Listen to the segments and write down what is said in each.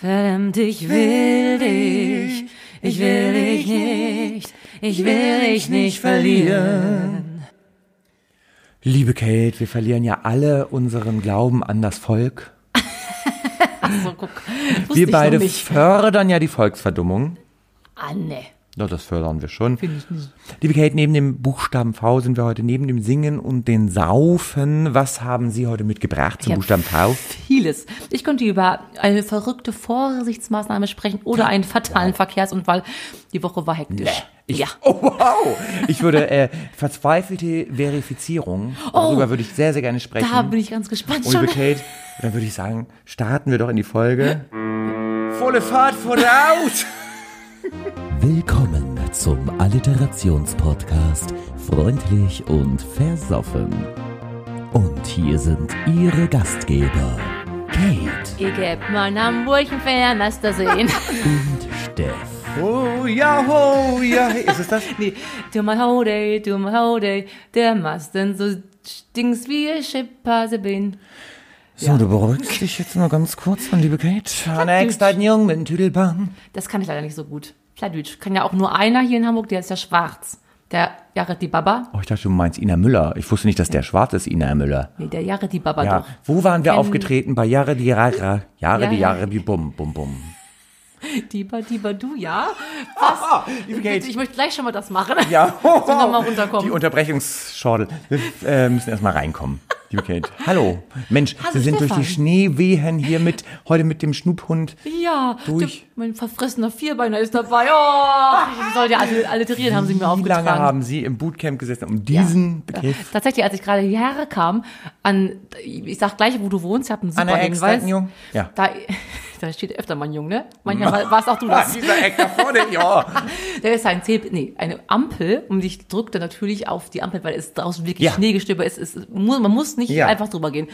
Verdammt, ich will dich, ich will dich nicht, ich will dich nicht verlieren. Liebe Kate, wir verlieren ja alle unseren Glauben an das Volk. So, guck. Wir ich beide fördern ja die Volksverdummung. Ah, ne. Ja, das fördern wir schon. Liebe Kate, neben dem Buchstaben V sind wir heute neben dem Singen und den Saufen. Was haben Sie heute mitgebracht zum Ich Buchstaben V? Vieles. Ich könnte über eine verrückte Vorsichtsmaßnahme sprechen oder einen fatalen Verkehrsunfall. Die Woche war hektisch. Ich, ja. Oh, wow. Ich würde äh, verzweifelte Verifizierung. Darüber würde ich sehr, sehr gerne sprechen. Oh. Da bin ich ganz gespannt und schon. liebe Kate, dann würde ich sagen, starten wir doch in die Folge. Volle Fahrt voraus! Willkommen zum Alliterationspodcast Freundlich und Versoffen. Und hier sind Ihre Gastgeber Kate Ich geb mal Hamburg ein Fernmaster sehen. und Steff. Oh ja, oh ja. Ist es das? nee, du mal howdy, du mal howdy, der Masten so stinks wie ein Schipphase bin. So, du beruhigst dich jetzt mal ganz kurz, meine liebe Kate. Next, ein Jung mit einem Tüdelbahn. Das kann ich leider nicht so gut. Plattdeutsch kann ja auch nur einer hier in Hamburg, der ist ja schwarz. Der Jared die Baba. Oh, ich dachte, du meinst Ina Müller. Ich wusste nicht, dass der schwarz ist, Ina Müller. Nee, der Jared die Baba Ja, doch. wo waren wir Kennen- aufgetreten? Bei Jahre die Jahre, Jahre Ja, die ja. Jahre, die Bum, Bum, Bum. Diba, Diba, du, ja? Was? liebe Kate. Ich möchte gleich schon mal das machen. Ja, So nochmal runterkommen. Die Unterbrechungsschordel. Wir äh, müssen erstmal reinkommen. Liebe Kate. Hallo. Mensch, Hallo, Sie sind durch die Stefan. Schneewehen hier mit, heute mit dem Schnuphund. Ja, Durch. Der, mein verfressener Vierbeiner ist dabei. Oh, ich soll ja alle alliterieren, haben sie mir Wie aufgetragen. lange haben Sie im Bootcamp gesessen, um diesen Begriff? Tatsächlich, als ich gerade hierher kam, an, ich sag gleich, wo du wohnst, ich habe einen super An der Ex, Hinweis. Ja. Da, da steht öfter mal ein Jung, ne? Manchmal war es auch du das. dieser Eck da vorne, ja. Da ist ein Zähl, nee, eine Ampel und ich drückte natürlich auf die Ampel, weil es draußen wirklich Ja. Schneegestöber ist. Es, man muss nicht Ja. einfach drüber gehen.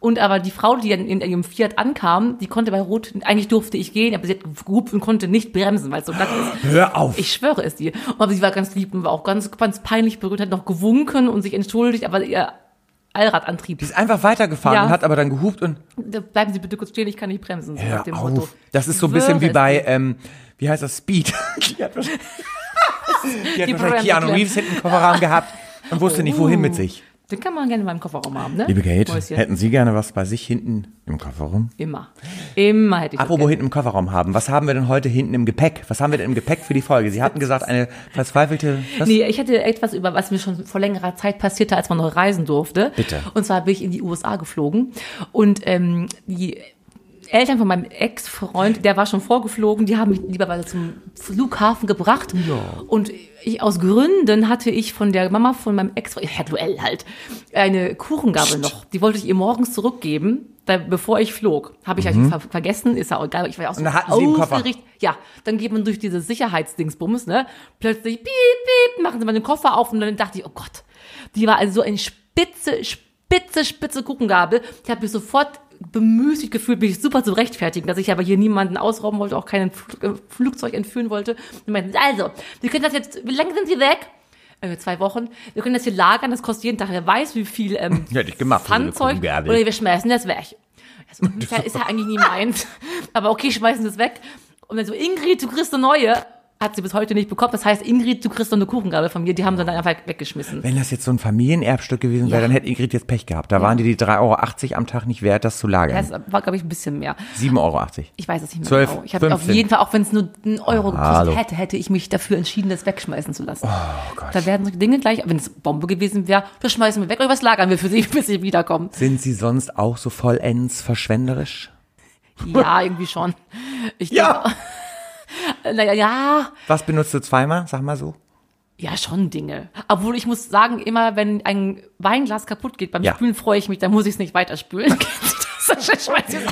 Und aber die Frau, die dann in ihrem Fiat ankam, die konnte bei Rot, eigentlich durfte ich gehen, aber sie hat gehupt und konnte nicht bremsen, weil es so glatt ist. Hör auf. Ich schwöre es dir. Aber sie war ganz lieb und war auch ganz, ganz peinlich berührt, hat noch gewunken und sich entschuldigt, aber ihr Allradantrieb. Die ist einfach weitergefahren Ja. und hat aber dann gehupt und bleiben Sie bitte kurz stehen, ich kann nicht bremsen. So dem Motto. auf. Das ist so ein bisschen wie bei, ähm, wie heißt das, Speed. die hat wahrscheinlich, die hat wahrscheinlich Keanu. Reeves hinten im Kofferraum gehabt und wusste nicht, wohin mit sich. Den kann man gerne in meinem Kofferraum haben, ne? Liebe Kate, Mäuschen. hätten Sie gerne was bei sich hinten im Kofferraum? Immer. Immer hätte ich Apropos hinten im Kofferraum haben. Was haben wir denn heute hinten im Gepäck? Was haben wir denn im Gepäck für die Folge? Sie hatten gesagt, eine verzweifelte. Was? Nee, ich hätte etwas über, was mir schon vor längerer Zeit passierte, als man noch reisen durfte. Bitte. Und zwar bin ich in die USA geflogen und ähm, die Eltern von meinem Ex-Freund, der war schon vorgeflogen, die haben mich lieberweise zum Flughafen gebracht. Und ich, aus Gründen hatte ich von der Mama von meinem Ex, Herr Duell halt, eine Kuchengabel noch. Die wollte ich ihr morgens zurückgeben, da, bevor ich flog. Habe ich eigentlich ver vergessen, ist ja auch egal. Ich war ja auch so Mhm. Und dann hatten Sie aufgeregt. Ja, dann geht man durch diese Sicherheitsdingsbums, ne? Plötzlich piep, piep, machen sie mal den Koffer auf und dann dachte ich, oh Gott, die war also so eine spitze, spitze, spitze Kuchengabel. Ich habe mich sofort bemüßigt gefühlt, mich super zu rechtfertigen, dass ich aber hier niemanden ausrauben wollte, auch keinen Fl äh, Flugzeug entführen wollte. Und meinten, also, wir können das jetzt, wie lange sind Sie weg? Äh, zwei Wochen. Wir können das hier lagern, das kostet jeden Tag, wer weiß, wie viel ähm, Hätte ich gemacht, Pfandzeug. Oder wir schmeißen das weg. Also, ist, ja, ist ja eigentlich nie meins. Aber okay, schmeißen das weg. Und dann so, Ingrid, du kriegst eine neue. Hat sie bis heute nicht bekommen. Das heißt, Ingrid, du kriegst noch eine Kuchengabel von mir. Die haben sie dann einfach weggeschmissen. Wenn das jetzt so ein Familienerbstück gewesen wäre, Ja. dann hätte Ingrid jetzt Pech gehabt. Da waren die die 3,80 Euro am Tag nicht wert, das zu lagern. Das war, glaube ich, ein bisschen mehr. 7,80 Euro. Ich weiß es nicht mehr 12, genau. Ich habe auf 15. jeden Fall, auch wenn es nur einen Euro gekostet hallo. hätte, hätte ich mich dafür entschieden, das wegschmeißen zu lassen. Oh Gott. Da werden solche Dinge gleich, wenn es Bombe gewesen wäre, das schmeißen wir weg oder was lagern wir für sie, bis sie wiederkommen. Sind Sie sonst auch so vollends verschwenderisch? Ja, irgendwie schon. Ich Ja. denke- Naja, ja, Was benutzt du zweimal? Sag mal so. Ja, schon Dinge. Obwohl ich muss sagen, immer wenn ein Weinglas kaputt geht beim Ja. Spülen, freue ich mich, dann muss ich es nicht weiterspülen.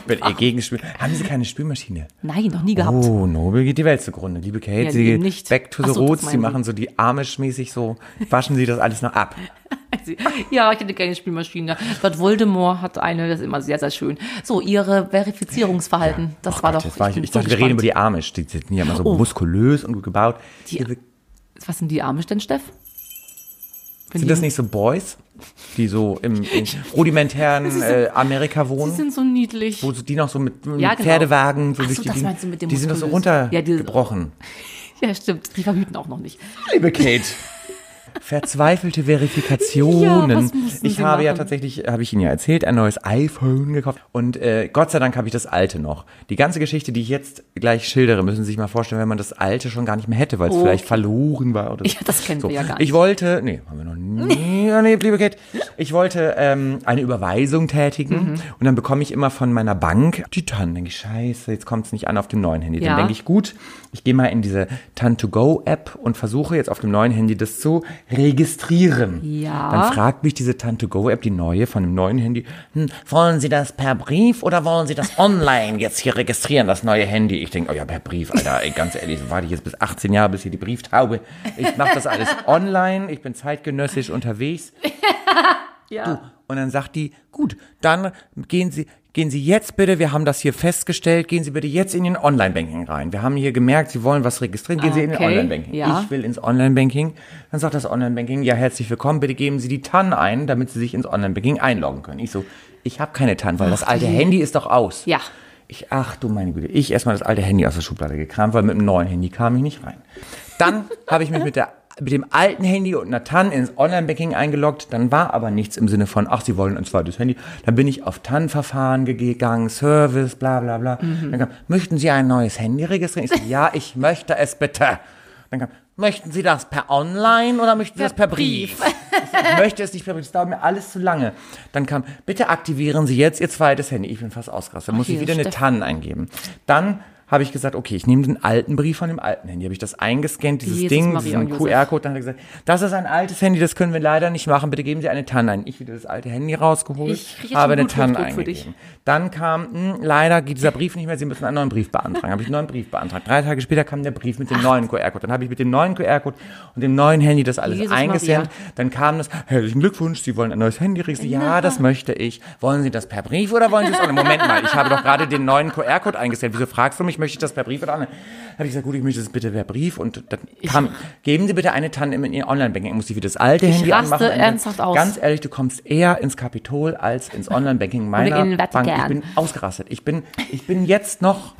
Wenn ihr gegenspült. Haben Sie keine Spülmaschine? Nein, noch nie gehabt. Oh, Nobel geht die Welt zugrunde. Liebe Kate, Ja, Sie nicht. back to the so, roots, Sie. machen so die Amish-mäßig so, waschen Sie das alles noch ab. Ja, ich hätte keine Spülmaschine. Lord Voldemort hat eine, das ist immer sehr, sehr schön. So, Ihre Verifizierungsverhalten, das war Gott, doch. jetzt war ich, bin ich so dachte, wir reden über die Amish. Die sind ja immer so Oh. muskulös und gut gebaut. Die- Was sind die Amish denn, Steff? Sind das nicht so Boys, die so im, im rudimentären äh, Amerika Die wohnen? sind so niedlich. Wo so- die noch so mit, mit Ja, genau. Pferdewagen so Ach durch so, die das meinst du mit dem Die sind doch so muskulös. Ja, runtergebrochen. Ja, stimmt. Die verhüten auch noch nicht. Liebe Kate. Verzweifelte Verifikationen. Ja, ich habe ja machen? tatsächlich, habe ich Ihnen ja erzählt, ein neues iPhone gekauft. Und äh, Gott sei Dank habe ich das alte noch. Die ganze Geschichte, die ich jetzt gleich schildere, müssen Sie sich mal vorstellen, wenn man das alte schon gar nicht mehr hätte, weil es Okay. vielleicht verloren war oder so. Ja, das kennen so. wir ja gar Ich nicht. wollte, nee, haben wir noch nie erlebt, liebe Kate. Ich wollte ähm, eine Überweisung tätigen Mhm. und dann bekomme ich immer von meiner Bank die Tannen. Denke ich, scheiße, jetzt kommt es nicht an auf dem neuen Handy. Dann Ja. denke ich, gut, ich gehe mal in diese Tan2Go-App und versuche jetzt auf dem neuen Handy das zu registrieren. Ja. Dann fragt mich diese Tan2Go-App, die neue von dem neuen Handy, hm, wollen Sie das per Brief oder wollen Sie das online jetzt hier registrieren, das neue Handy? Ich denke, oh ja, per Brief, Alter, ey, ganz ehrlich, so warte ich jetzt bis 18 Jahre, bis hier die Brieftaube. Ich mache das alles online, ich bin zeitgenössisch unterwegs. Ja. Und dann sagt die, gut, dann gehen Sie, gehen Sie jetzt bitte, wir haben das hier festgestellt, gehen Sie bitte jetzt in Ihren Online-Banking rein. Wir haben hier gemerkt, Sie wollen was registrieren, gehen Sie in den Online-Banking. ja. Ich will ins Online-Banking. Dann sagt das Online-Banking, ja, herzlich willkommen, bitte geben Sie die TAN ein, damit Sie sich ins Online-Banking einloggen können. Ich so, ich habe keine TAN, weil das alte Handy ist doch aus. Ja. Ich, ach du meine Güte, ich erstmal das alte Handy aus der Schublade gekramt, weil mit dem neuen Handy kam ich nicht rein. Dann habe ich mich mit der mit dem alten Handy und einer TAN ins Online-Banking eingeloggt, dann war aber nichts im Sinne von, ach, Sie wollen ein zweites Handy. Dann bin ich auf TAN-Verfahren gegangen, Service, bla bla bla. Dann kam, möchten Sie ein neues Handy registrieren? Ich so, ja, ich möchte es bitte. Dann kam, möchten Sie das per Online oder möchten Sie das per Brief? Ich, so, ich möchte es nicht per Brief, das dauert mir alles zu lange. Dann kam, bitte aktivieren Sie jetzt Ihr zweites Handy. Ich bin fast ausgerastet. Dann muss ich wieder eine TAN eingeben. Dann habe ich gesagt, okay, ich nehme den alten Brief von dem alten Handy. Habe ich das eingescannt, dieses Jesus, Ding, Maria diesen. QR-Code. Dann hat er gesagt, das ist ein altes Handy, das können wir leider nicht machen. Bitte geben Sie eine TAN ein. Ich wieder das alte Handy rausgeholt, habe eine TAN eingegeben. Dann kam, hm, leider geht dieser Brief nicht mehr, Sie müssen einen neuen Brief beantragen. Habe ich einen neuen Brief beantragt. Drei Tage später kam der Brief mit dem neuen QR-Code. Dann habe ich mit dem neuen QR-Code und dem neuen Handy das alles Jesus eingescannt. Maria. Dann kam das, herzlichen Glückwunsch, Sie wollen ein neues Handy registrieren. Ja, das möchte ich. Wollen Sie das per Brief oder wollen Sie es? Moment mal, ich habe doch gerade den neuen QR-Code eingestellt. Wieso fragst du mich, möchte ich das per Brief oder online? Habe ich gesagt, gut, ich möchte das bitte per Brief und dann kam, geben Sie bitte eine TAN in Ihr Online-Banking. Muss ich wieder das alte Handy raste anmachen. Ernsthaft aus. Ganz ehrlich, du kommst eher ins Kapitol als ins Online-Banking meiner in Bank. Ich bin ausgerastet. Ich bin, ich bin jetzt noch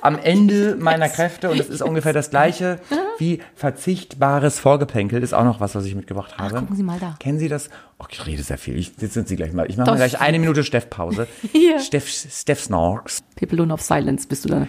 am Ende meiner Kräfte und es ist ungefähr das gleiche wie verzichtbares Vorgeplänkel ist auch noch was, was ich mitgebracht habe. gucken Sie mal da. Kennen Sie das? Oh, ich rede sehr viel. Ich, jetzt sind Sie gleich mal. Ich mache gleich ich- eine Minute Steff-Pause. Steff, Steff Snorks. Pipelone of Silence bist du da.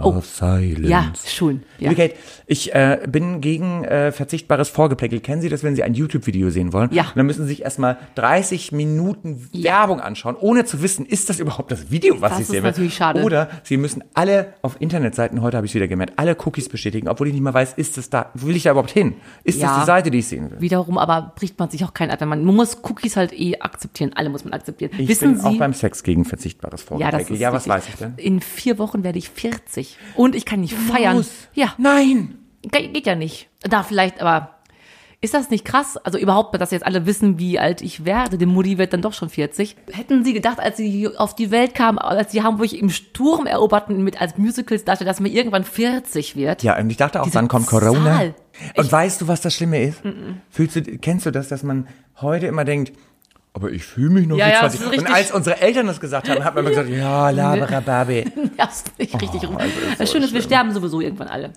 Oh, Silence. Ja, schön. Ja. Liebe Kate, ich äh, bin gegen äh, verzichtbares Vorgeplänkel. Kennen Sie das, wenn Sie ein YouTube-Video sehen wollen? Ja. Und dann müssen Sie sich erstmal 30 Minuten Werbung anschauen, ohne zu wissen, ist das überhaupt das Video, was Das ich ist sehe? will? natürlich schade. Oder Sie müssen alle auf Internetseiten, heute habe ich es wieder gemerkt, alle Cookies bestätigen, obwohl ich nicht mal weiß, ist das da, will ich da überhaupt hin? Ist das Ja. die Seite, die ich sehen will? Wiederum aber bricht man sich auch kein ab. wenn Man, muss Cookies halt eh akzeptieren. Alle muss man akzeptieren. Ich Wissen bin Sie? auch beim Sex gegen verzichtbares ja, Vorgeplänkel. das ist ja, was richtig. weiß ich denn? In vier Wochen werde ich 40. Und ich kann nicht feiern. Los. Ja, Nein! Ge- geht ja nicht. Da vielleicht, aber ist das nicht krass? Also überhaupt, dass jetzt alle wissen, wie alt ich werde. Die Mutti wird dann doch schon 40. Hätten Sie gedacht, als Sie auf die Welt kamen, als Sie Hamburg im Sturm eroberten mit als Musicals darstellt, dass man irgendwann 40 wird? Ja, und ich dachte auch, Diese dann kommt Corona. Zahl. Und weißt du, was das Schlimme ist? Fühlst du, kennst du das, dass man heute immer denkt, aber ich fühle mich noch Ja, wie ja, 20. das ist Und als unsere Eltern das gesagt haben, hat man immer gesagt, ja, laberababe. Ja, ist nicht richtig rum. also ist das so Schöne ist, wir sterben sowieso irgendwann alle.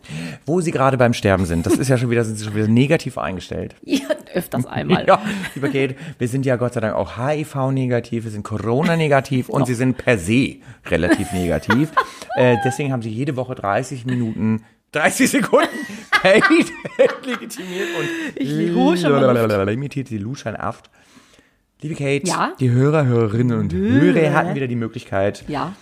Wo sie gerade beim Sterben sind, das ist ja schon wieder, sind sie schon wieder negativ eingestellt. Ja, öfters einmal. Ja, lieber Kate, wir sind ja Gott sei Dank auch HIV-negativ, wir sind Corona-negativ und sie sind per se relativ negativ. äh, deswegen haben sie jede Woche 30 Minuten 30 Sekunden Kate legitimiert und Ich limitiert die Luschanaft. Liebe Kate, Ja? die Hörer, Hörerinnen und Hörer hatten wieder die Möglichkeit, Ja.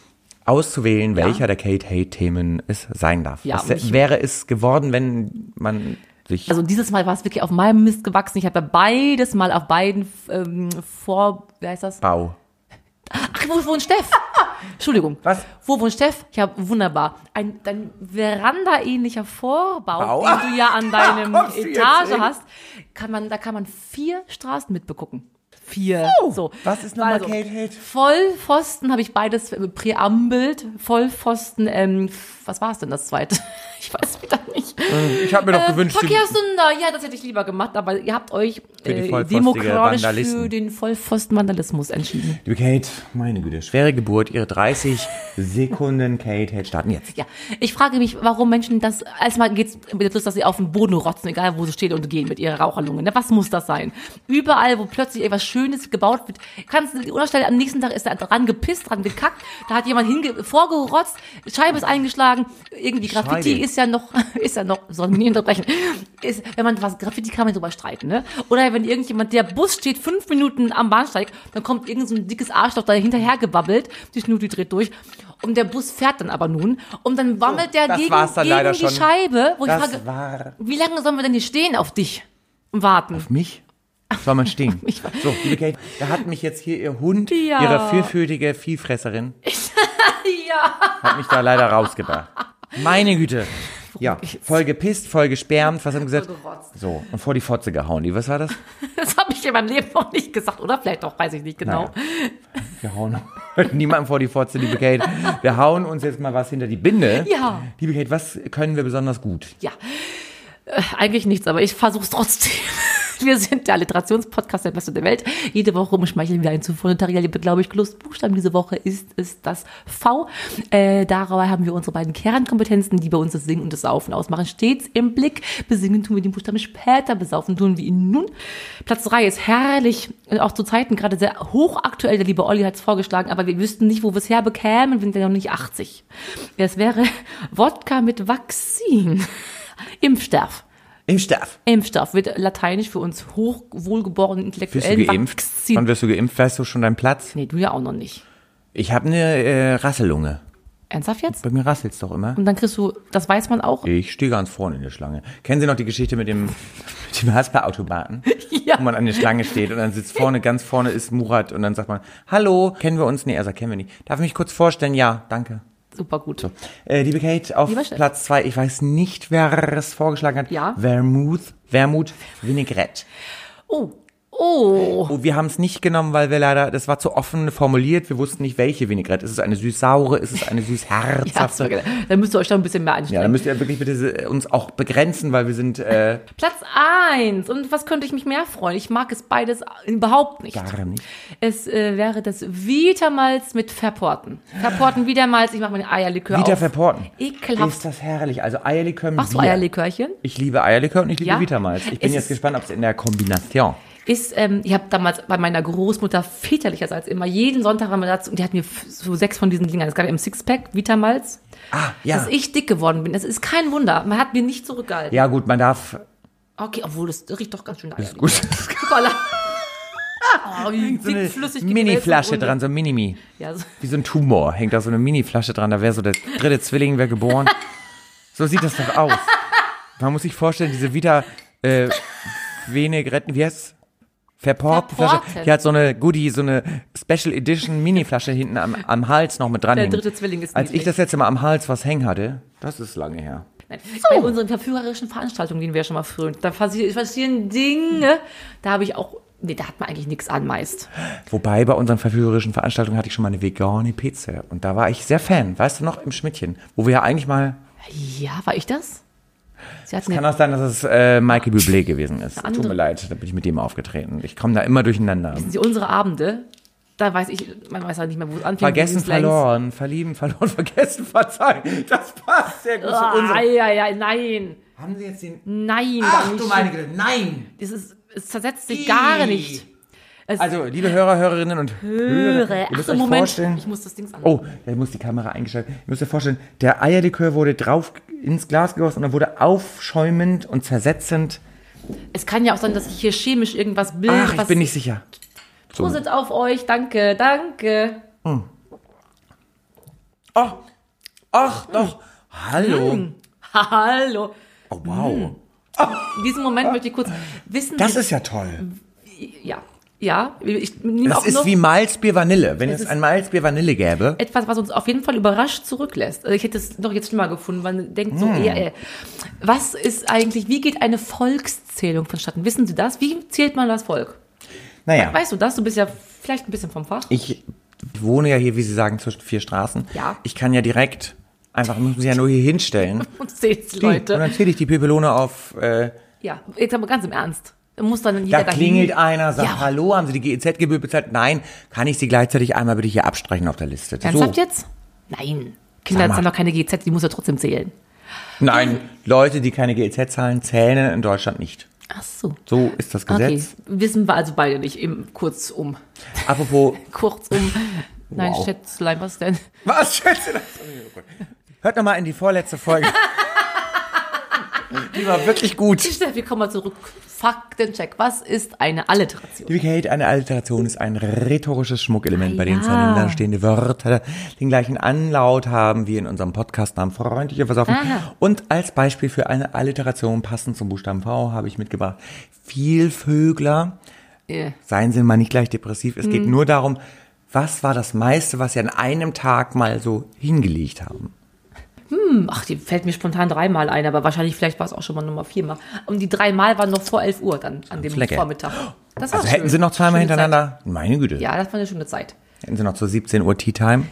auszuwählen, welcher der Kate-Hate-Themen es sein darf. Ja, Was ich- wäre es geworden, wenn man sich Also dieses Mal war es wirklich auf meinem Mist gewachsen. Ich habe ja beides Mal auf beiden ähm, vor, wie heißt das? Bau. Ach, wo wohnt Steff? Entschuldigung. Was? Wo wohnt Steff? Ja, wunderbar. Ein dein Veranda-ähnlicher Vorbau, Bau? den du ja an deinem Etage hast, kann man, da kann man vier Straßen mitbegucken. Vier. so. was ist nochmal Also, Kate Hate? Vollpfosten habe ich beides äh, präambelt. Vollpfosten, ähm, was war es denn das zweite? Ich weiß wieder nicht. Ich habe mir doch gewünscht, die- Verkehrssünder, ja, das hätte ich lieber gemacht, aber ihr habt euch äh, demokratisch für den Vollpfosten-Vandalismus entschieden. Liebe Kate, meine Güte, schwere Geburt, ihre 30 Sekunden, Kate, Kate starten jetzt. Ja, ich frage mich, warum Menschen das, erstmal geht's mit Lust, dass sie auf den Boden rotzen, egal wo sie stehen und gehen mit ihrer Raucherlunge. Ne? Was muss das sein? Überall, wo plötzlich etwas Schönes gebaut wird, kannst du die Unterstelle, am nächsten Tag ist da dran gepisst, dran gekackt, da hat jemand hinge vorgerotzt, Scheibe ist eingeschlagen, irgendwie Graffiti Scheibe. Ist ja noch, ist ja noch, soll mich nicht unterbrechen, ist, wenn man was, Graffiti kann man drüber streiten, ne? Oder wenn irgendjemand, der Bus steht fünf Minuten am Bahnsteig, dann kommt irgend so ein dickes Arschloch da hinterher gebabbelt, die Schnuti dreht durch, und der Bus fährt dann aber nun, und dann wammelt der das gegen, gegen die schon. Scheibe, wo ich Das frage, war wie lange sollen wir denn hier stehen auf dich und warten? mich. Soll man stehen? Ich weiß- So, liebe Kate, da hat mich jetzt hier ihr Hund, Ja. ihre vierfüßige Viehfresserin, Ja. hat mich da leider rausgebracht. Meine Güte. Ja, voll gepisst, voll gesperrt, was haben gesagt? Voll gerotzt. So, und vor die Fotze gehauen. Die, was war das? Das habe ich in meinem Leben noch nicht gesagt, oder? Vielleicht doch, weiß ich nicht genau. Naja. Wir hauen niemandem vor die Fotze, liebe Kate. Wir hauen uns jetzt mal was hinter die Binde. Ja. Liebe Kate, was können wir besonders gut? Ja. Äh, eigentlich nichts, aber ich versuche es trotzdem. Wir sind der Alliterationspodcast der Beste der Welt. Jede Woche umschmeicheln wir einen zuvor Notarial, glaube ich, Lustbuchstaben. Diese Woche ist es das V. Äh, dabei haben wir unsere beiden Kernkompetenzen, die bei uns das Singen und das Saufen ausmachen, stets im Blick. Besingen tun wir den Buchstaben später, besaufen tun wir ihn nun. Platz drei ist herrlich, und auch zu Zeiten gerade sehr hochaktuell. Der liebe Olli hat es vorgeschlagen, aber wir wüssten nicht, wo wir es herbekämen, wir sind ja noch nicht 80. Es wäre Wodka mit Vakzin. Impfstoff. Impfstoff. Impfstoff wird lateinisch für uns hochwohlgeborenen Wirst du Intellektuellen geimpft? Vakzin. Wann wirst du geimpft? Weißt du schon deinen Platz? Nee, du ja auch noch nicht. Ich habe eine äh, Rassellunge. Ernsthaft jetzt? Bei mir rasselt's doch immer. Und dann kriegst du, das weiß man auch. Ich stehe ganz vorne in der Schlange. Kennen Sie noch die Geschichte mit dem, mit dem Haspa-Automaten? Ja. Wo man an der Schlange steht und dann sitzt vorne, ganz vorne ist Murat und dann sagt man, hallo, kennen wir uns? Nee, er sagt, kennen wir nicht. Darf ich mich kurz vorstellen? Ja, danke. Super gut. Äh, liebe Kate, auf Lieber Chef. Platz zwei, ich weiß nicht, wer es vorgeschlagen hat. Ja. Vermouth, Vermouth Vinaigrette. Oh. Oh. Oh, wir haben es nicht genommen, weil wir leider, das war zu offen formuliert, wir wussten nicht, welche Vinaigrette. Ist es eine süß-saure, ist es eine Ja, süß-herzhafte? genau. Dann müsst ihr euch da ein bisschen mehr Ja, einstellen. dann müsst ihr wirklich bitte äh, uns auch begrenzen, weil wir sind äh, Platz eins. Und was könnte ich mich mehr freuen? Ich mag es beides überhaupt nicht. gar nicht. Es äh, wäre das Vitamalz mit Verporten. Verporten Vitamalz, ich mache meine Eierlikör Vita auf. verporten. Ekelhaft. Ist das herrlich. Also Eierlikör mit Machst du. Eierlikörchen? Ich liebe Eierlikör und ich liebe Ja. Vitamalz. Ich bin Es jetzt gespannt, ob es in der Kombination. Ist, ähm, ich habe damals bei meiner Großmutter väterlicherseits immer jeden Sonntag waren wir dazu und die hat mir so sechs von diesen Dingern. Es gab ja im Sixpack Vitamalz, Ah, ja. dass ich dick geworden bin. Das ist kein Wunder. Man hat mir nicht zurückgehalten. Ja, gut, man darf. Okay, obwohl das riecht doch ganz schön nach Gut. Hoppala. Oh, wie So eine Mini-Flasche dran, so ein Minimi. Ja, so. Wie so ein Tumor hängt da so eine Mini-Flasche dran. Da wäre so der dritte Zwilling wäre geboren. So sieht das doch aus. Man muss sich vorstellen, diese Vita äh, Vinaigrette, wie heißt's? Verporten Flasche. Die hat so eine Goodie, so eine Special Edition Mini-Flasche hinten am, am Hals noch mit dran. Der dritte Zwilling ist Als ich niedlich. das letzte Mal am Hals was hängen hatte, das ist lange her. Nein. Bei unseren verführerischen Veranstaltungen, die wir schon mal früher, da passi- passieren Dinge, da habe ich auch, nee, da hat man eigentlich nichts an meist. Wobei bei unseren verführerischen Veranstaltungen hatte ich schon mal eine vegane Pizza. Und da war ich sehr Fan. Weißt du noch, im Schmidtchen, wo wir ja eigentlich mal Ja, war ich das? Hatten Kann auch sein, dass es äh, Michael Bublé gewesen ist. Tut mir leid, da bin ich mit dem aufgetreten. Ich komme da immer durcheinander. Sie unsere Abende, da weiß ich, man weiß halt nicht mehr, wo es anfängt. Vergessen, es verloren, verlieben, verloren, vergessen, verzeihen. Das passt sehr gut zu Ah, unserem. ja, ja, nein. Haben Sie jetzt den... Nein, Ach du meine Güte, nein! Es, ist, es zersetzt sich gar nicht. Es Also, liebe Hörer, Hörerinnen und Hörer, höre. ihr Ach müsst so, euch Moment. vorstellen... Ich muss das Ding an. Oh, da muss die Kamera eingeschaltet. Ihr müsst euch vorstellen, der Eierlikör wurde drauf ins Glas gegossen und dann wurde aufschäumend und zersetzend. Es kann ja auch sein, dass ich hier chemisch irgendwas bilde. Ach, ich bin nicht sicher. Prosit auf euch. Danke, danke. Oh, ach doch. Hallo. Hm. Hallo. Oh, wow. In diesem Moment möchte ich kurz wissen, Das ist ja toll. ja, ja, ich nehme Das auch ist noch wie Malzbier Vanille. Wenn Es es ein Malzbier Vanille gäbe. etwas, was uns auf jeden Fall überrascht zurücklässt. Also ich hätte es doch jetzt schlimmer gefunden. Man denkt so Hm. eher, äh, was ist eigentlich, wie geht eine Volkszählung vonstatten? Wissen Sie das? Wie zählt man das Volk? Naja, Weißt du das? Du bist ja vielleicht ein bisschen vom Fach. ich wohne ja hier, wie Sie sagen, zwischen vier Straßen. Ja. Ich kann ja direkt Einfach muss man sich ja nur hier hinstellen. Und Die, Leute. Und dann zähle ich die Pepelone auf. Äh, Ja, jetzt aber ganz im Ernst. Muss dann jeder da dahin- klingelt einer, sagt, Ja. hallo, haben Sie die GEZ-Gebühr bezahlt? Nein, kann ich Sie gleichzeitig einmal bitte hier abstreichen auf der Liste? Ernsthaft so. jetzt? Nein. Kinder zahlen doch keine GZ, die muss er trotzdem zählen. Nein, Leute, die keine GEZ zahlen, zählen in Deutschland nicht. Ach so. So ist das Okay, Gesetz. wissen wir also beide nicht. Eben kurzum. Apropos, Kurzum. Nein, Wow. Schätzlein, was denn? was schätze das? Hört nochmal in die vorletzte Folge. Die war wirklich gut. Steffi, komm mal zurück. Faktencheck. Was ist eine Alliteration? Liebe Kate, eine Alliteration ist ein rhetorisches Schmuckelement, bei dem Ja. zueinander stehende Wörter den gleichen Anlaut haben wie in unserem Podcastnamen Freundliche Versoffen. Aha. Und als Beispiel für eine Alliteration passend zum Buchstaben V habe ich mitgebracht Vielvögler. Äh, Seien Sie mal nicht gleich depressiv. Es Mhm. geht nur darum, was war das meiste, was Sie an einem Tag mal so hingelegt haben? Ach, die fällt mir spontan dreimal ein, aber wahrscheinlich vielleicht war es auch schon mal Nummer viermal. Und die dreimal waren noch vor 11 Uhr dann an dem Flecke. Vormittag. Das war Also hätten schön. Sie noch zweimal Schöne hintereinander? Meine Güte. Zeit. Ja, das war eine schöne Zeit. Hätten Sie noch zur 17 Uhr Tea Time?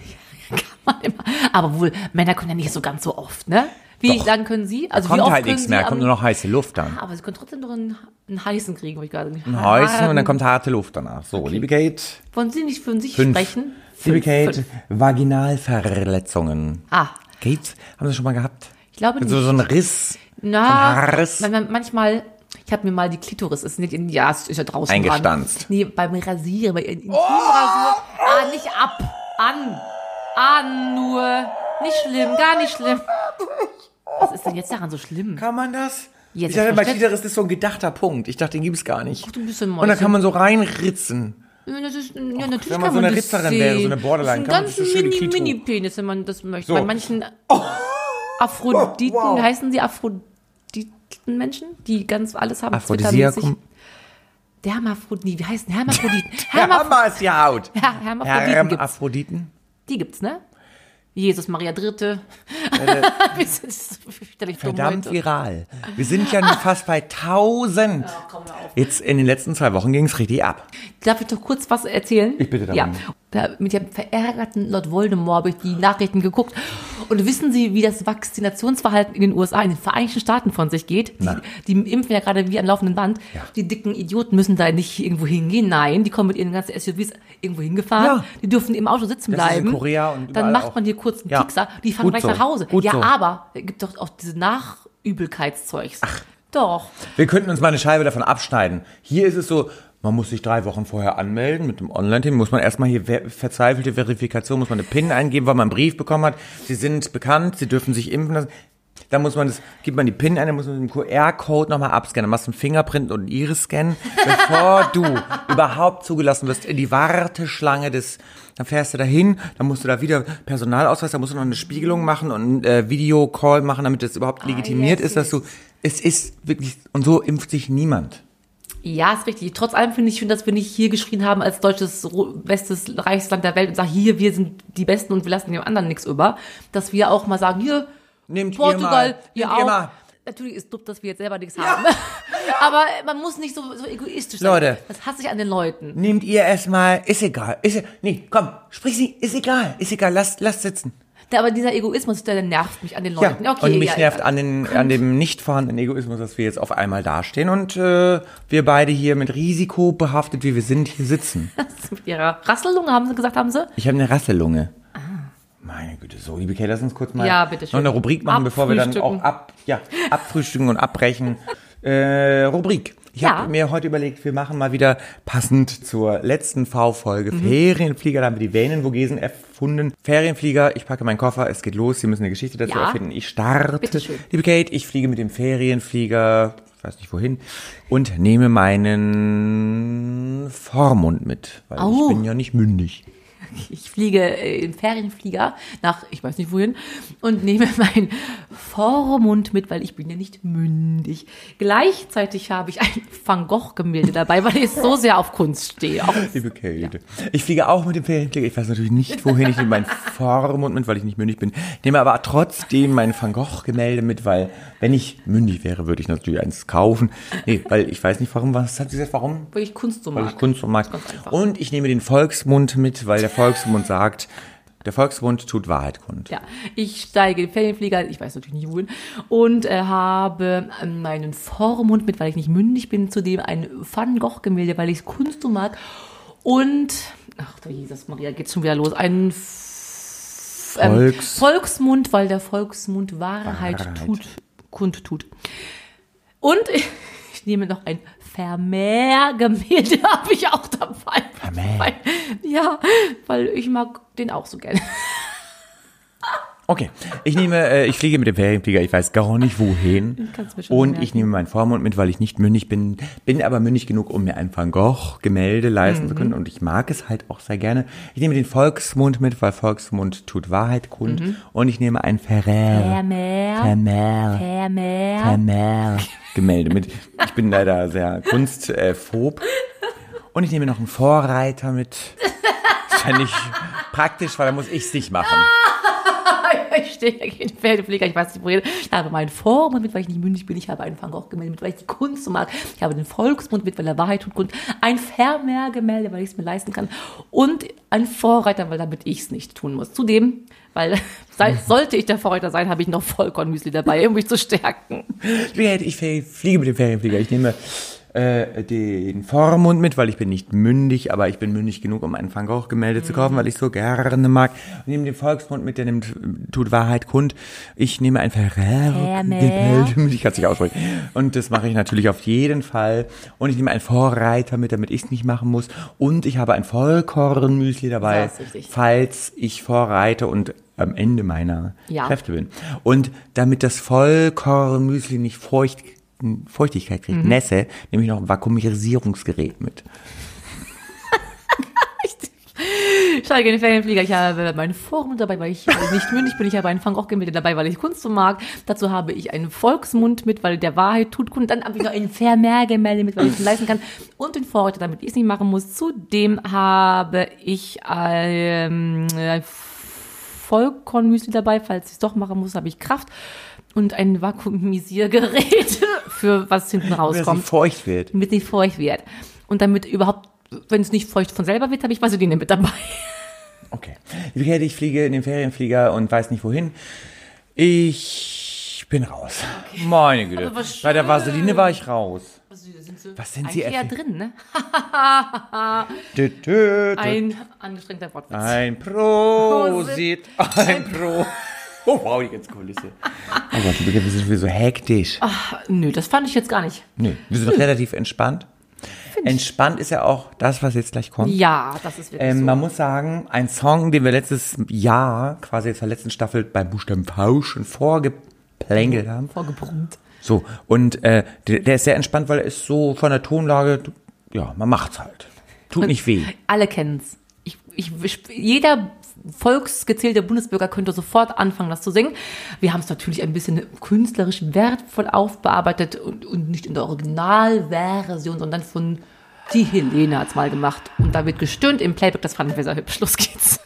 Aber wohl, Männer können ja nicht so ganz so oft, ne? Wie Doch. lang können Sie? Also wie Kommt oft halt nichts mehr, kommt nur noch heiße Luft dann. Aber Sie können trotzdem noch einen, einen heißen kriegen, wo ich gerade nicht. Ein heißen und dann kommt harte Luft danach. So, liebe Kate. Wollen Sie nicht für sich Fünf. sprechen? Liebe Kate, fünf. Vaginalverletzungen. Ah, Kate, haben Sie schon mal gehabt? ich glaube nicht. So, so ein Riss, Na, so man manchmal, ich habe mir mal die Klitoris, ist nicht in, ja, ist ja draußen Eingestanzt. Dran. Nee, beim Rasieren, bei Intimrasur. Ah, nicht ab, an, an nur. Nicht schlimm, gar nicht schlimm. Was ist denn jetzt daran so schlimm? Kann man das? Jetzt ich dachte, bei Klitoris ist so ein gedachter Punkt. Ich dachte, den gibt's gar nicht. du bist ein Und dann kann man so reinritzen. Das ist, ja, natürlich wenn man kann so eine Ritzerin wäre, so eine Borderline, Das ist kann ein ganz mini, mini Penis, wenn man das möchte. So. Bei manchen Aphroditen, Wow. heißen sie Aphroditen-Menschen, die ganz alles haben. Aphrodisiakum. zwittermäßig. Der Hermaphroditen, wie heißen Hermaphroditen? Hermaph Hammer ist die Haut. Her Hermaphroditen gibt's. Hermaphroditen. Die gibt's, ne? Jesus Maria Dritte. Wir sind so Verdammt viral. Wir sind ja fast bei 1000. komm, hör auf. Jetzt in den letzten zwei Wochen ging's richtig ab. Darf ich doch kurz was erzählen? Ich bitte darum. Ja. Da, mit dem verärgerten Lord Voldemort habe ich die Nachrichten geguckt. Und wissen Sie, wie das Vakzinationsverhalten in den USA, in den Vereinigten Staaten von sich geht? Die, die impfen ja gerade wie an laufenden Band. Ja. Die dicken Idioten müssen da nicht irgendwo hingehen. Nein, die kommen mit ihren ganzen SUVs irgendwo hingefahren. Ja. Die dürfen im Auto sitzen Das ist in bleiben. Korea und Dann macht man hier kurz einen Ja. Pixar. Die fahren Gut gleich so. nach Hause. Gut ja, so. aber es gibt doch auch diese Nachübelkeitszeugs. Ach. Doch. Wir könnten uns mal eine Scheibe davon abschneiden. Hier ist es so, man muss sich drei Wochen vorher anmelden mit dem Online-Team, muss man erstmal hier ver verzweifelte Verifikation, muss man eine PIN eingeben, weil man einen Brief bekommen hat. Sie sind bekannt, sie dürfen sich impfen lassen. Dann muss man das, gibt man die PIN ein, dann muss man den QR-Code nochmal abscannen, dann machst du einen Fingerprint und einen Iris-Scan, bevor du überhaupt zugelassen wirst in die Warteschlange des, dann fährst du dahin, dann musst du da wieder Personalausweis, dann musst du noch eine Spiegelung machen und äh, Videocall machen, damit das überhaupt legitimiert Ah, yes, ist, dass du, es ist wirklich, und so impft sich niemand. Ja, ist richtig. Trotz allem finde ich schön, dass wir nicht hier geschrien haben als deutsches bestes Reichsland der Welt und sagen, hier, wir sind die Besten und wir lassen dem anderen nichts über. Dass wir auch mal sagen, hier, Nehmt ihr Portugal, mal, ihr nehmt ihr auch. mal. Natürlich ist dumm, dass wir jetzt selber nichts haben. Aber man muss nicht so, so egoistisch sein. Leute. Das hasse ich an den Leuten. Nehmt ihr erstmal, ist egal, ist, nee, komm, sprich sie, ist egal, ist egal, lasst, lasst sitzen. Aber dieser Egoismus, der nervt mich an den Ja, Leuten. okay, und mich ja, nervt ja. an, den, an dem nicht vorhandenen Egoismus, dass wir jetzt auf einmal dastehen und äh, wir beide hier mit Risiko behaftet, wie wir sind, hier sitzen. Mit ihrer Rassellunge, haben sie gesagt, haben sie? Ich habe eine Rasselunge. Meine Güte, so, liebe Kay, lass uns kurz mal Ah. Ja, bitte schön. noch eine Rubrik machen, bevor wir dann auch ab, ja, abfrühstücken und abbrechen. Äh, Rubrik. Ich Ja. habe mir heute überlegt, wir machen mal wieder passend zur letzten V-Folge Mhm. Ferienflieger. Da haben wir die Vänenvogesen erfunden. Ferienflieger, ich packe meinen Koffer, es geht los. Sie müssen eine Geschichte dazu Ja. erfinden. Ich starte. Liebe Kate, ich fliege mit dem Ferienflieger, ich weiß nicht wohin, und nehme meinen Vormund mit, weil Au. ich bin ja nicht mündig. Ich fliege äh, im Ferienflieger nach, ich weiß nicht wohin, und nehme meinen Vormund mit, weil ich bin ja nicht mündig. Gleichzeitig habe ich ein Van Gogh-Gemälde dabei, weil ich so sehr auf Kunst stehe. Auch Liebe Kate, ich fliege auch mit dem Ferienflieger. Ich weiß natürlich nicht, wohin. Ich nehme meinen Vormund mit, weil ich nicht mündig bin. Ich nehme aber trotzdem mein Van Gogh-Gemälde mit, weil wenn ich mündig wäre, würde ich natürlich eins kaufen. Nee, weil ich weiß nicht, warum. Was hat sie gesagt? Warum? weil ich Kunst so Weil mag. ich Kunst so mag. Und ich nehme den Volksmund mit, weil der Volksmund sagt, Der Volksmund tut Wahrheit kund. Ja, ich steige in den Ferienflieger, ich weiß natürlich nicht wohin, und äh, habe ähm, meinen Vormund mit, weil ich nicht mündig bin, zudem ein Van Gogh-Gemälde, weil ich Kunst so mag. Und, ach du Jesus Maria, geht's schon wieder los, ein F- ähm, Volks- Volksmund, weil der Volksmund Wahrheit, Wahrheit. tut, kundtut. Und ich, ich nehme noch ein Vermeer-Gemälde, habe ich auch dabei. Vermeer. Weil, ja, weil ich mag den auch so gerne. Okay, ich nehme, äh, ich fliege mit dem Ferienflieger, ich weiß gar nicht wohin. Und merken. ich nehme meinen Vormund mit, weil ich nicht mündig bin, bin aber mündig genug, um mir ein Van Gogh Gemälde leisten zu Mhm. können. Und ich mag es halt auch sehr gerne. Ich nehme den Volksmund mit, weil Volksmund tut Wahrheit kund. Mhm. Und ich nehme ein Ferrer. Vermeer. Vermeer. Vermeer. Vermeer Gemälde mit. Ich bin leider sehr kunstphob. Und ich nehme noch einen Vorreiter mit. Das fände ich praktisch, weil da muss ich es nicht machen. Ich stehe hier in Pferdeflieger, ich weiß nicht wohin. Ich habe meinen Vormund mit, weil ich nicht mündig bin. Ich habe einen Van Gogh-Gemälde mit, weil ich die Kunst so mag. Ich habe den Volksmund mit, weil er Wahrheit tut Kunst. Ein Vermeer-Gemälde, weil ich es mir leisten kann. Und ein Vorreiter, weil damit ich es nicht tun muss. Zudem, weil sei, sollte ich der Vorreiter sein, habe ich noch Vollkornmüsli dabei, um mich zu stärken. Ich fliege mit dem Ferienflieger. Ich nehme äh, den Vormund mit, weil ich bin nicht mündig, aber ich bin mündig genug, um ein Van Gogh Gemälde zu kaufen, weil ich so gerne mag. Ich nehme den Volksmund mit, der nimmt, tut Wahrheit kund. Ich nehme ein Ferrer Gemälde mit, ich kann es nicht aussprechen. Und das mache ich natürlich auf jeden Fall. Und ich nehme einen Vorreiter mit, damit ich es nicht machen muss. Und ich habe ein Vollkornmüsli dabei, falls ich vorreite und am Ende meiner Ja. Kräfte bin. Und damit das Vollkornmüsli nicht feucht, Feuchtigkeit kriegt, Mhm. Nässe, nehme ich noch ein Vakuumisierungsgerät mit. Ich steige in den Ferienflieger. Ich habe meinen Vormund dabei, weil ich nicht mündig bin. Ich habe einen Van Gogh-Gemälde dabei, weil ich Kunst so mag. Dazu habe ich einen Volksmund mit, weil der Wahrheit tut Kunst. Dann habe ich noch ein Vermeer-Gemälde mit, weil ich es leisten kann. Und den Vorreiter, damit ich es nicht machen muss. Zudem habe ich ähm, ein Vollkornmüsli dabei. Falls ich es doch machen muss, habe ich Kraft. Und ein Vakuumisiergerät für was hinten Dass sie rauskommt feucht wird. damit nicht feucht wird. Und damit überhaupt, wenn es nicht feucht von selber wird, habe ich Vaseline mit dabei. Okay. Ich fliege in den Ferienflieger und weiß nicht wohin. Ich bin raus. Meine Güte. Was Bei der. Vaseline war ich raus. Sind Was sind Sie, eher drin, ne? Tü, tü, tü. Ein angestrengter Wortwitz. Ein Prosit. Ein Pro. Oh, wow, die ganze Kulisse. Oh Gott, wir sind so hektisch. Nö, das fand ich jetzt gar nicht. Nee, wir sind relativ entspannt. Entspannt ist ja auch das, was jetzt gleich kommt. Ja, das ist wirklich Ähm, so. Man muss sagen, ein Song, den wir letztes Jahr, quasi jetzt der letzten Staffel bei Buchstaben V schon vorgeplänkelt haben. Vorgebrummt. So, und äh, der, der ist sehr entspannt, weil er ist so von der Tonlage, ja, man macht's halt. Tut nicht weh. Alle kennen's. Ich, ich, ich, jeder volksgezählte Bundesbürger könnte sofort anfangen, das zu singen. Wir haben es natürlich ein bisschen künstlerisch wertvoll aufbearbeitet und, und nicht in der Originalversion, sondern von die Helene hat's mal gemacht. Und da wird gestöhnt im Playback, das fanden wir sehr hübsch. Los geht's.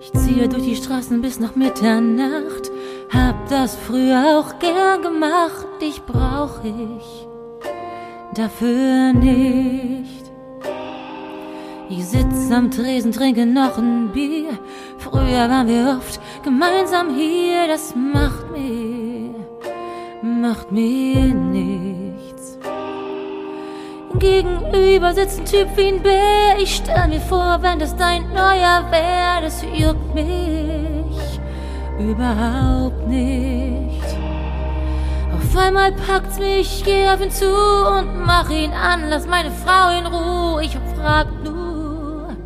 Ich ziehe durch die Straßen bis nach Mitternacht. Hab das früher auch gern gemacht. Dich brauch ich dafür nicht. Ich sitz am Tresen, trinke noch ein Bier. Früher waren wir oft gemeinsam hier. Das macht mir, macht mir nichts. Gegenüber sitzt ein Typ wie ein Bär. Ich stell mir vor, wenn das dein neuer wär, das juckt mich überhaupt nicht. Auf einmal packt's mich, geh auf ihn zu und mach ihn an, lass meine Frau in Ruhe. Ich frag nur,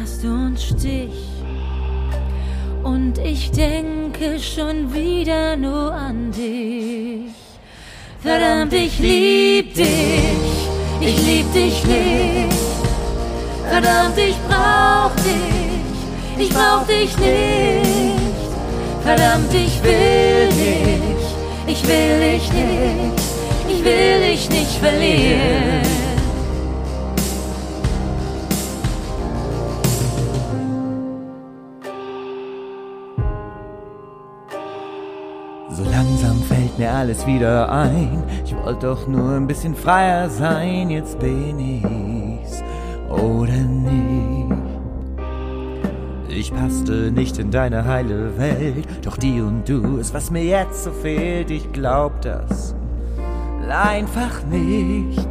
hast du einen Stich? Und ich denke schon wieder nur an dich. Verdammt, ich lieb dich, ich lieb dich nicht. Verdammt, ich brauch dich, ich brauch dich nicht. Verdammt, ich will dich, ich will dich nicht, ich will dich nicht verlieren. So langsam fällt mir alles wieder ein. Ich wollte doch nur ein bisschen freier sein. Jetzt bin ich's oder nicht. Ich passte nicht in deine heile Welt, doch die und du ist, was mir jetzt so fehlt. Ich glaub das einfach nicht.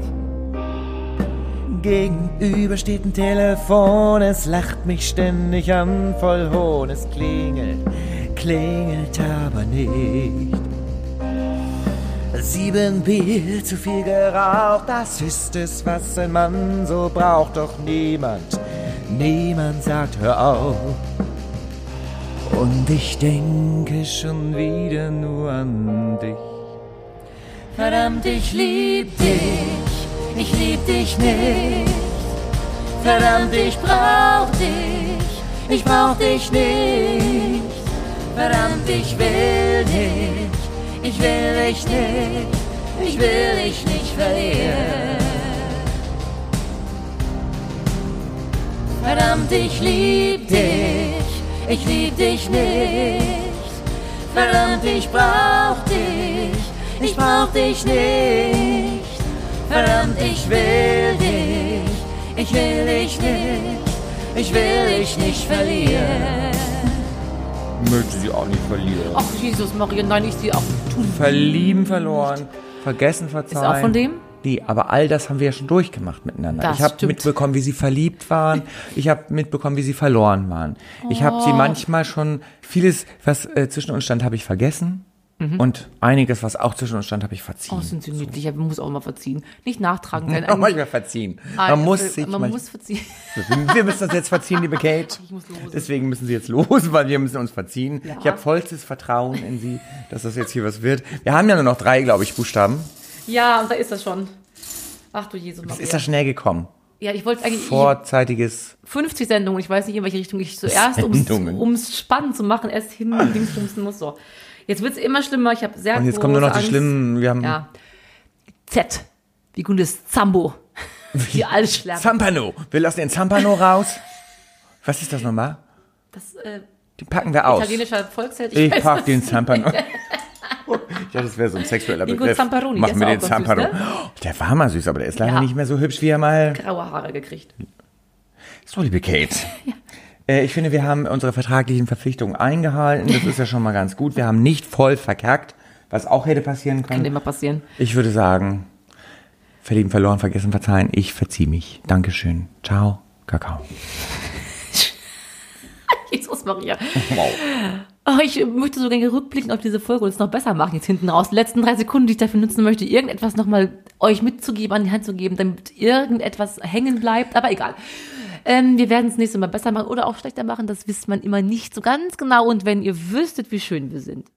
Gegenüber steht ein Telefon, es lacht mich ständig an, voll Hohn. Es klingelt, klingelt aber nicht. Sieben Bier, zu viel geraucht, das ist es, was ein Mann so braucht. Doch niemand, niemand sagt, hör auf. Und ich denke schon wieder nur an dich. Verdammt, ich lieb dich, ich lieb dich nicht. Verdammt, ich brauch dich, ich brauch dich nicht. Verdammt, ich will dich, ich will dich nicht, ich will dich nicht verlieren. Verdammt, ich lieb dich, ich lieb dich nicht. Verdammt, ich brauch dich, ich brauch dich nicht. Verdammt, ich will dich, ich will dich nicht, ich will dich nicht verlieren. Möchte sie auch nicht verlieren. Ach, Jesus, Maria, nein, ich sie auch tun. Verlieben verloren, vergessen verzeihen. Ist auch von dem? Nee, aber all das haben wir ja schon durchgemacht miteinander. Das ich habe mitbekommen, wie sie verliebt waren. Ich habe mitbekommen, wie sie verloren waren. Ich habe Oh. sie manchmal schon vieles, was äh, zwischen uns stand, habe ich vergessen. Und einiges, was auch zwischen uns stand, habe ich verziehen. Mhm. Oh, sind sie niedlich, aber man muss auch mal verziehen. Nicht nachtragend sein. Auch manchmal verziehen. Man muss sich man muss verziehen. Wir müssen das jetzt verziehen, liebe Kate. muss los. Deswegen müssen Sie jetzt los, weil wir müssen uns verziehen. Ja. Ich habe vollstes Vertrauen in Sie, dass das jetzt hier was wird. Wir haben ja nur noch drei, glaube ich, Buchstaben. Ja, und da ist das schon. Ach du Jesus, Es Maria. ist da schnell gekommen. Ja, ich wollte eigentlich ich, Vorzeitiges 50 Sendungen, ich weiß nicht, in welche Richtung ich zuerst, ums Sendungen. ums spannend zu machen, erst hin links bumsen muss. So. Jetzt wird's immer schlimmer, ich habe sehr Und jetzt kommen nur noch die Angst. schlimmen, wir haben Ja. Z. Wie gut ist Zambo? Wie alles schlerben. Zampano. Wir lassen den Zampano raus. Was ist das nochmal? Das äh, Den packen wir aus. italienischer Volksheld. Ich weiß pack den. Zampano. Ja, das wäre so ein sexueller Ingo Begriff. Zamparoni, Machen ist wir auch den Zampano. süß, ne? Oh, Der war mal süß, aber der ist leider Ja. nicht mehr so hübsch, wie er mal. Graue Haare gekriegt. So, liebe Kate. Äh, Ich finde, wir haben unsere vertraglichen Verpflichtungen eingehalten. Das ist ja schon mal ganz gut. Wir haben nicht voll verkackt, was auch hätte passieren Kann können. immer passieren. Ich würde sagen, verlieben, verloren, vergessen, verzeihen. Ich verzieh mich. Dankeschön. Ciao. Kakao. Jesus Maria. Wow. Oh, ich möchte so gerne rückblicken auf diese Folge und es noch besser machen jetzt hinten raus. Die letzten drei Sekunden, die ich dafür nutzen möchte, irgendetwas nochmal euch mitzugeben, an die Hand zu geben, damit irgendetwas hängen bleibt. Aber egal. Ähm, wir werden es nächstes Mal besser machen oder auch schlechter machen. Das wisst man immer nicht so ganz genau. Und wenn ihr wüsstet, wie schön wir sind.